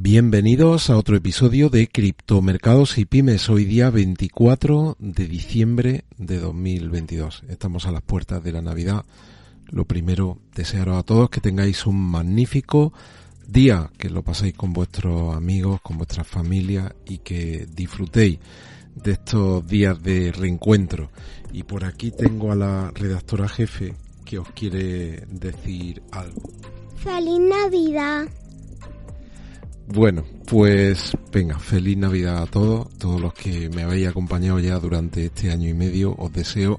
Bienvenidos a otro episodio de Criptomercados y Pymes. Hoy día 24 de diciembre de 2022. Estamos a las puertas de la Navidad. Lo primero, desearos a todos que tengáis un magnífico día, que lo paséis con vuestros amigos, con vuestras familias y que disfrutéis de estos días de reencuentro. Y por aquí tengo a la redactora jefe que os quiere decir algo. ¡Feliz Navidad! Bueno, pues venga, feliz Navidad a todos, todos los que me habéis acompañado ya durante este año y medio, os deseo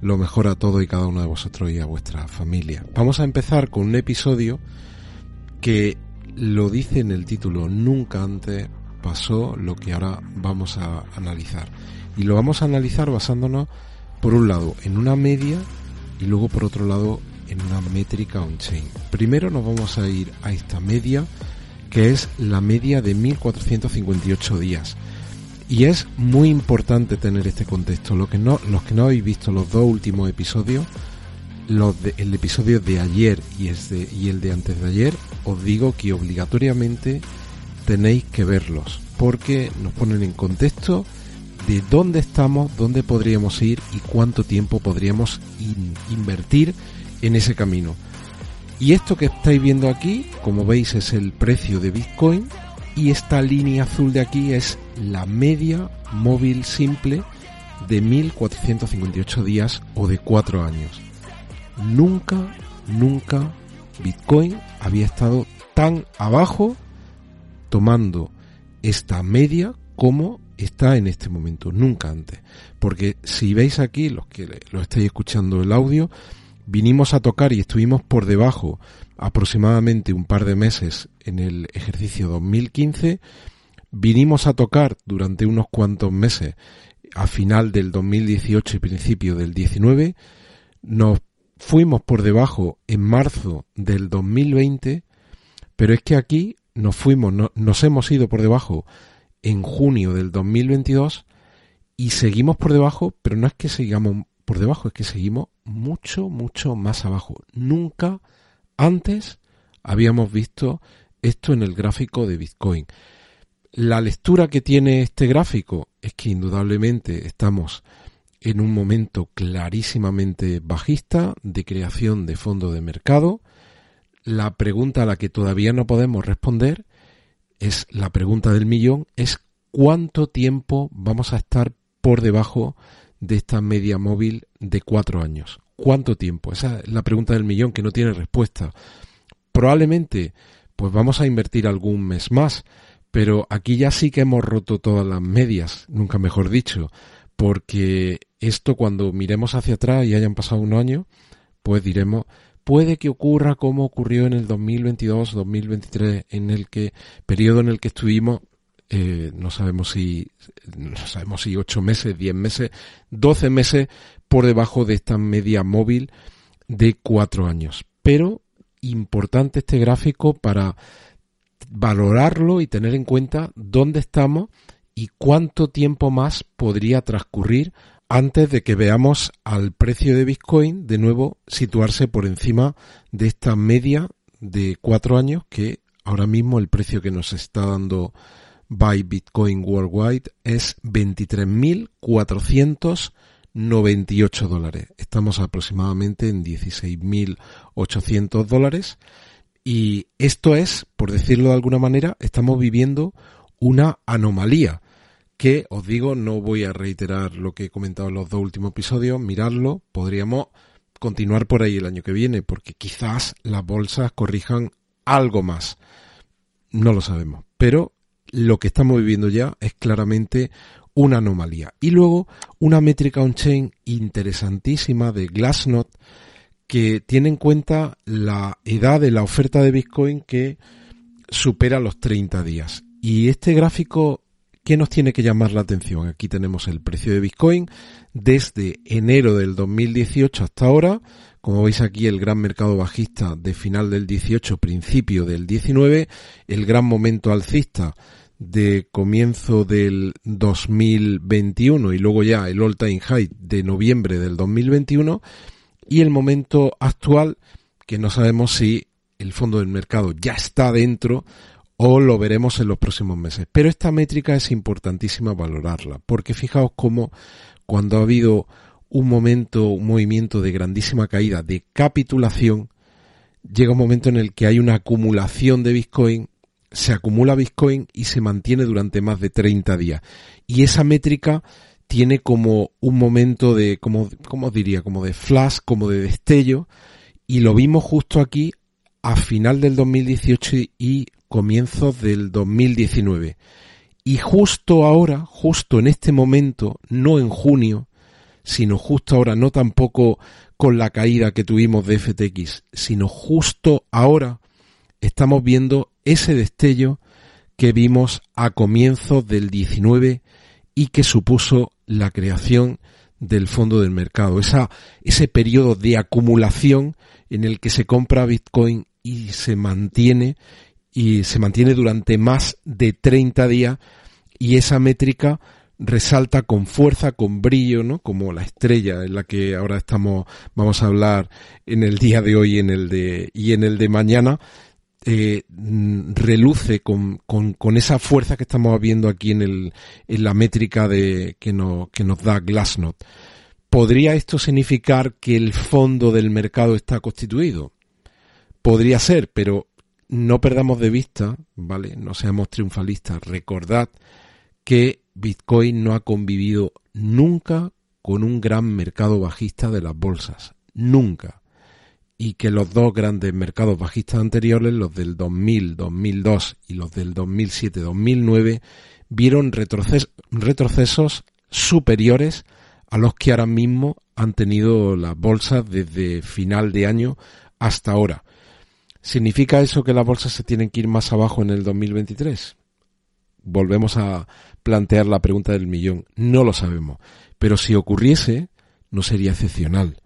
lo mejor a todos y cada uno de vosotros y a vuestra familia. Vamos a empezar con un episodio que lo dice en el título, nunca antes pasó lo que ahora vamos a analizar. Y lo vamos a analizar basándonos, por un lado, en una media y luego, por otro lado, en una métrica on-chain. Primero nos vamos a ir a esta media que es la media de 1458 días. Y es muy importante tener este contexto. Lo que no, los que no habéis visto los dos últimos episodios, los el episodio de ayer y, este, y el de antes de ayer, os digo que obligatoriamente tenéis que verlos, porque nos ponen en contexto de dónde estamos, dónde podríamos ir y cuánto tiempo podríamos invertir en ese camino. Y esto que estáis viendo aquí, como veis, es el precio de Bitcoin y esta línea azul de aquí es la media móvil simple de 1458 días o de 4 años. Nunca, nunca Bitcoin había estado tan abajo tomando esta media como está en este momento, nunca antes. Porque si veis aquí, los que lo estáis escuchando el audio, vinimos a tocar y estuvimos por debajo aproximadamente un par de meses en el ejercicio 2015, vinimos a tocar durante unos cuantos meses a final del 2018 y principio del 19, nos fuimos por debajo en marzo del 2020, pero es que aquí nos fuimos, nos hemos ido por debajo en junio del 2022 y seguimos por debajo, pero no es que sigamos por debajo, es que seguimos mucho, mucho más abajo. Nunca antes habíamos visto esto en el gráfico de Bitcoin. La lectura que tiene este gráfico es que indudablemente estamos en un momento clarísimamente bajista de creación de fondo de mercado. La pregunta a la que todavía no podemos responder es la pregunta del millón, es cuánto tiempo vamos a estar por debajo de esta media móvil de cuatro años. ¿Cuánto tiempo? Esa es la pregunta del millón que no tiene respuesta. Probablemente, pues vamos a invertir algún mes más, pero aquí ya sí que hemos roto todas las medias, nunca mejor dicho, porque esto cuando miremos hacia atrás y hayan pasado un año, pues diremos, puede que ocurra como ocurrió en el 2022-2023, en el que, periodo en el que estuvimos eh, no sabemos si, no sabemos si ocho meses, diez meses, doce meses por debajo de esta media móvil de cuatro años. Pero importante este gráfico para valorarlo y tener en cuenta dónde estamos y cuánto tiempo más podría transcurrir antes de que veamos al precio de Bitcoin de nuevo situarse por encima de esta media de cuatro años que ahora mismo el precio que nos está dando by Bitcoin Worldwide es 23.498 dólares. Estamos aproximadamente en 16.800 dólares y esto es, por decirlo de alguna manera, estamos viviendo una anomalía que os digo, no voy a reiterar lo que he comentado en los dos últimos episodios, miradlo, podríamos continuar por ahí el año que viene, porque quizás las bolsas corrijan algo más. No lo sabemos, pero lo que estamos viviendo ya es claramente una anomalía. Y luego una métrica on-chain interesantísima de Glassnode que tiene en cuenta la edad de la oferta de Bitcoin que supera los 30 días. Y este gráfico, ¿qué nos tiene que llamar la atención? Aquí tenemos el precio de Bitcoin desde enero del 2018 hasta ahora. Como veis aquí, el gran mercado bajista de final del 18, principio del 19, el gran momento alcista de comienzo del 2021 y luego ya el all time high de noviembre del 2021 y el momento actual que no sabemos si el fondo del mercado ya está dentro o lo veremos en los próximos meses. Pero esta métrica es importantísima valorarla, porque fijaos cómo cuando ha habido un momento, un movimiento de grandísima caída, de capitulación, llega un momento en el que hay una acumulación de Bitcoin, se acumula Bitcoin y se mantiene durante más de 30 días. Y esa métrica tiene como un momento de, como, ¿cómo diría? Como de flash, como de destello, y lo vimos justo aquí a final del 2018 y comienzos del 2019. Y justo ahora, justo en este momento, no en junio, sino justo ahora, no tampoco con la caída que tuvimos de FTX, sino justo ahora estamos viendo ese destello que vimos a comienzos del 19 y que supuso la creación del fondo del mercado, esa, ese periodo de acumulación en el que se compra Bitcoin y se mantiene y se mantiene durante más de 30 días y esa métrica resalta con fuerza, con brillo, ¿no? Como la estrella en la que ahora estamos, vamos a hablar en el día de hoy en el de, y en el de mañana, eh, reluce con, con, con, esa fuerza que estamos viendo aquí en, el, en la métrica de, que, nos, que nos da Glassnode. ¿Podría esto significar que el fondo del mercado está constituido? Podría ser, pero no perdamos de vista, ¿vale? No seamos triunfalistas. Recordad que Bitcoin no ha convivido nunca con un gran mercado bajista de las bolsas. Nunca. Y que los dos grandes mercados bajistas anteriores, los del 2000, 2002 y los del 2007, 2009, vieron retrocesos superiores a los que ahora mismo han tenido las bolsas desde final de año hasta ahora. ¿Significa eso que las bolsas se tienen que ir más abajo en el 2023? Volvemos a plantear la pregunta del millón. No lo sabemos. Pero si ocurriese, no sería excepcional.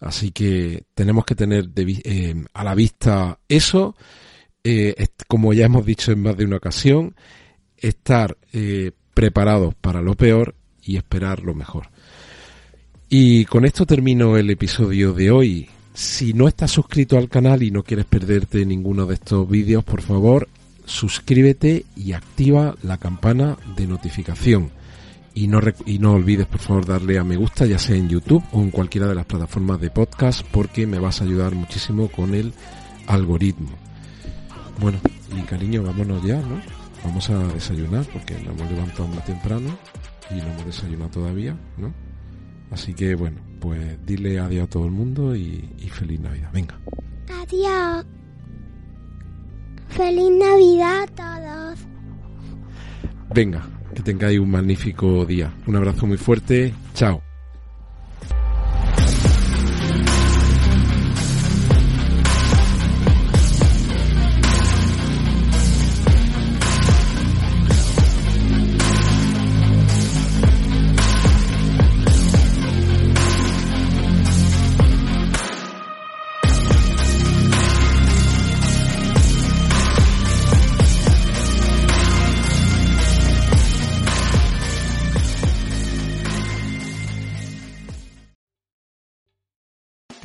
Así que tenemos que tener eh, a la vista eso, eh, como ya hemos dicho en más de una ocasión, estar eh, preparados para lo peor y esperar lo mejor. Y con esto termino el episodio de hoy. Si no estás suscrito al canal y no quieres perderte ninguno de estos vídeos, por favor, suscríbete y activa la campana de notificación. Y no, y no olvides, por favor, darle a me gusta, ya sea en YouTube o en cualquiera de las plataformas de podcast, porque me vas a ayudar muchísimo con el algoritmo. Bueno, y cariño, vámonos ya, ¿no? Vamos a desayunar, porque nos hemos levantado muy temprano y no hemos desayunado todavía, ¿no? Así que, bueno, pues dile adiós a todo el mundo y feliz Navidad. Venga. Adiós. Feliz Navidad a todos. Venga, que tengáis un magnífico día. Un abrazo muy fuerte. Chao.